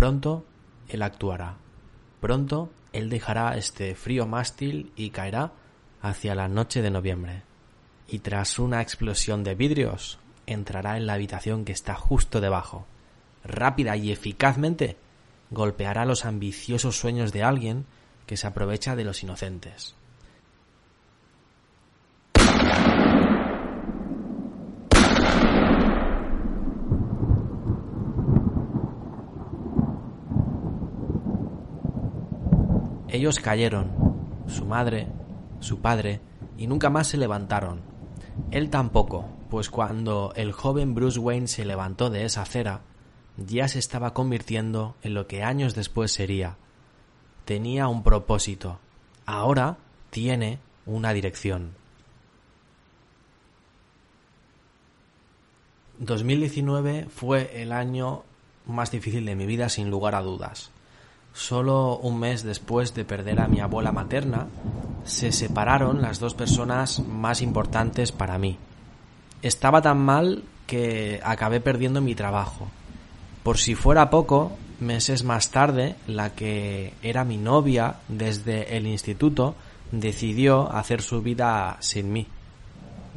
pronto él actuará. Pronto él dejará este frío mástil y caerá hacia la noche de noviembre. Y tras una explosión de vidrios, entrará en la habitación que está justo debajo. Rápida y eficazmente golpeará los ambiciosos sueños de alguien que se aprovecha de los inocentes. Ellos cayeron, su madre, su padre, y nunca más se levantaron. Él tampoco, pues cuando el joven Bruce Wayne se levantó de esa acera, ya se estaba convirtiendo en lo que años después sería. Tenía un propósito. Ahora tiene una dirección. 2019 fue el año más difícil de mi vida sin lugar a dudas. Solo un mes después de perder a mi abuela materna, se separaron las dos personas más importantes para mí. Estaba tan mal que acabé perdiendo mi trabajo. Por si fuera poco, meses más tarde, la que era mi novia desde el instituto decidió hacer su vida sin mí.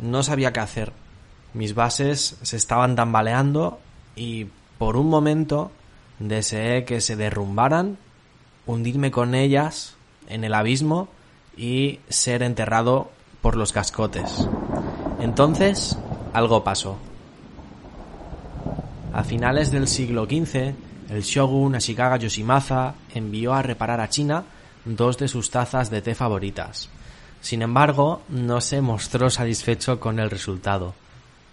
No sabía qué hacer. Mis bases se estaban tambaleando y por un momento deseé que se derrumbaran, hundirme con ellas en el abismo y ser enterrado por los cascotes. Entonces algo pasó. A finales del siglo XV, el shogun Ashikaga Yoshimaza envió a reparar a China dos de sus tazas de té favoritas. Sin embargo, no se mostró satisfecho con el resultado.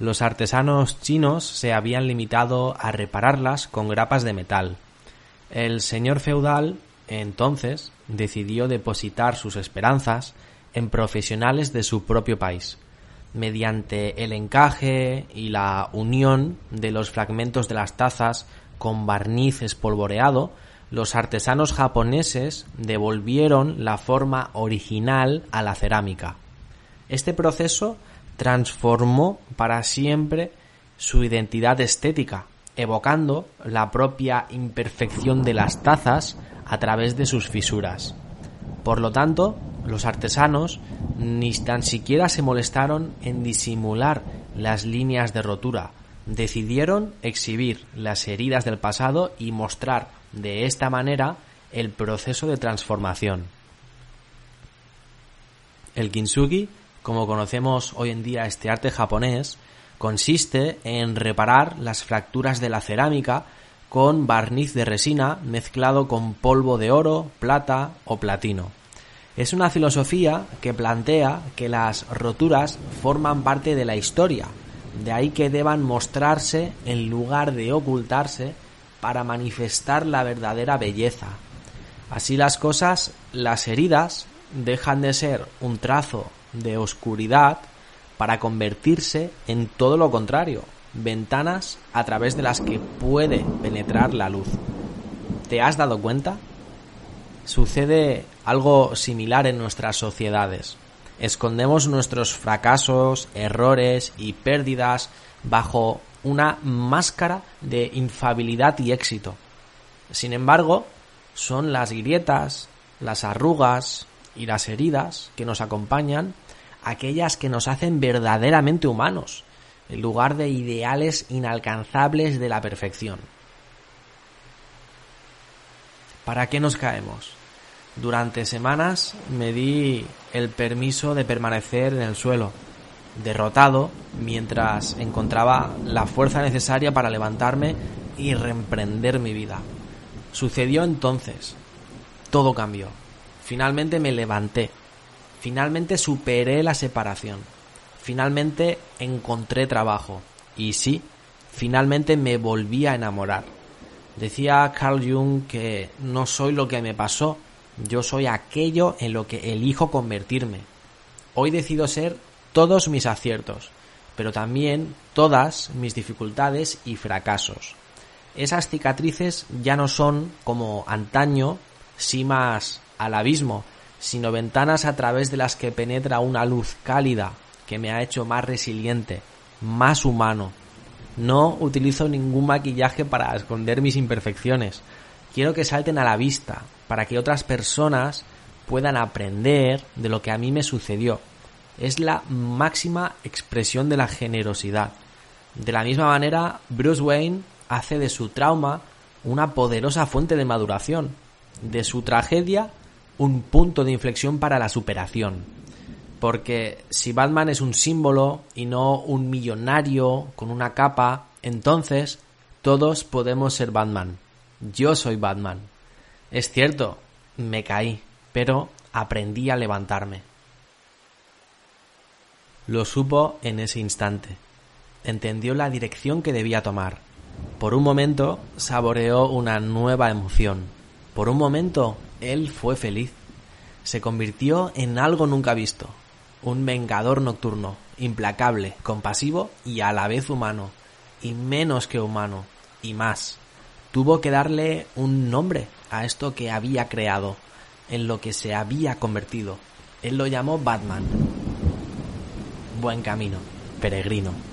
Los artesanos chinos se habían limitado a repararlas con grapas de metal. El señor feudal, entonces, decidió depositar sus esperanzas en profesionales de su propio país mediante el encaje y la unión de los fragmentos de las tazas con barniz espolvoreado, los artesanos japoneses devolvieron la forma original a la cerámica. Este proceso transformó para siempre su identidad estética, evocando la propia imperfección de las tazas a través de sus fisuras. Por lo tanto, los artesanos ni tan siquiera se molestaron en disimular las líneas de rotura. Decidieron exhibir las heridas del pasado y mostrar de esta manera el proceso de transformación. El kintsugi, como conocemos hoy en día este arte japonés, consiste en reparar las fracturas de la cerámica con barniz de resina mezclado con polvo de oro, plata o platino. Es una filosofía que plantea que las roturas forman parte de la historia, de ahí que deban mostrarse en lugar de ocultarse para manifestar la verdadera belleza. Así las cosas, las heridas dejan de ser un trazo de oscuridad para convertirse en todo lo contrario, ventanas a través de las que puede penetrar la luz. ¿Te has dado cuenta? Sucede algo similar en nuestras sociedades. Escondemos nuestros fracasos, errores y pérdidas bajo una máscara de infabilidad y éxito. Sin embargo, son las grietas, las arrugas y las heridas que nos acompañan aquellas que nos hacen verdaderamente humanos, en lugar de ideales inalcanzables de la perfección. ¿Para qué nos caemos? Durante semanas me di el permiso de permanecer en el suelo, derrotado, mientras encontraba la fuerza necesaria para levantarme y reemprender mi vida. Sucedió entonces. Todo cambió. Finalmente me levanté. Finalmente superé la separación. Finalmente encontré trabajo. Y sí, finalmente me volví a enamorar. Decía Carl Jung que no soy lo que me pasó, yo soy aquello en lo que elijo convertirme. Hoy decido ser todos mis aciertos, pero también todas mis dificultades y fracasos. Esas cicatrices ya no son como antaño simas al abismo, sino ventanas a través de las que penetra una luz cálida que me ha hecho más resiliente, más humano. No utilizo ningún maquillaje para esconder mis imperfecciones, quiero que salten a la vista para que otras personas puedan aprender de lo que a mí me sucedió. Es la máxima expresión de la generosidad. De la misma manera, Bruce Wayne hace de su trauma una poderosa fuente de maduración, de su tragedia un punto de inflexión para la superación. Porque si Batman es un símbolo y no un millonario con una capa, entonces todos podemos ser Batman. Yo soy Batman. Es cierto, me caí, pero aprendí a levantarme. Lo supo en ese instante. Entendió la dirección que debía tomar. Por un momento saboreó una nueva emoción. Por un momento él fue feliz. Se convirtió en algo nunca visto. Un vengador nocturno, implacable, compasivo y a la vez humano. Y menos que humano. Y más tuvo que darle un nombre a esto que había creado, en lo que se había convertido. Él lo llamó Batman. Buen camino, peregrino.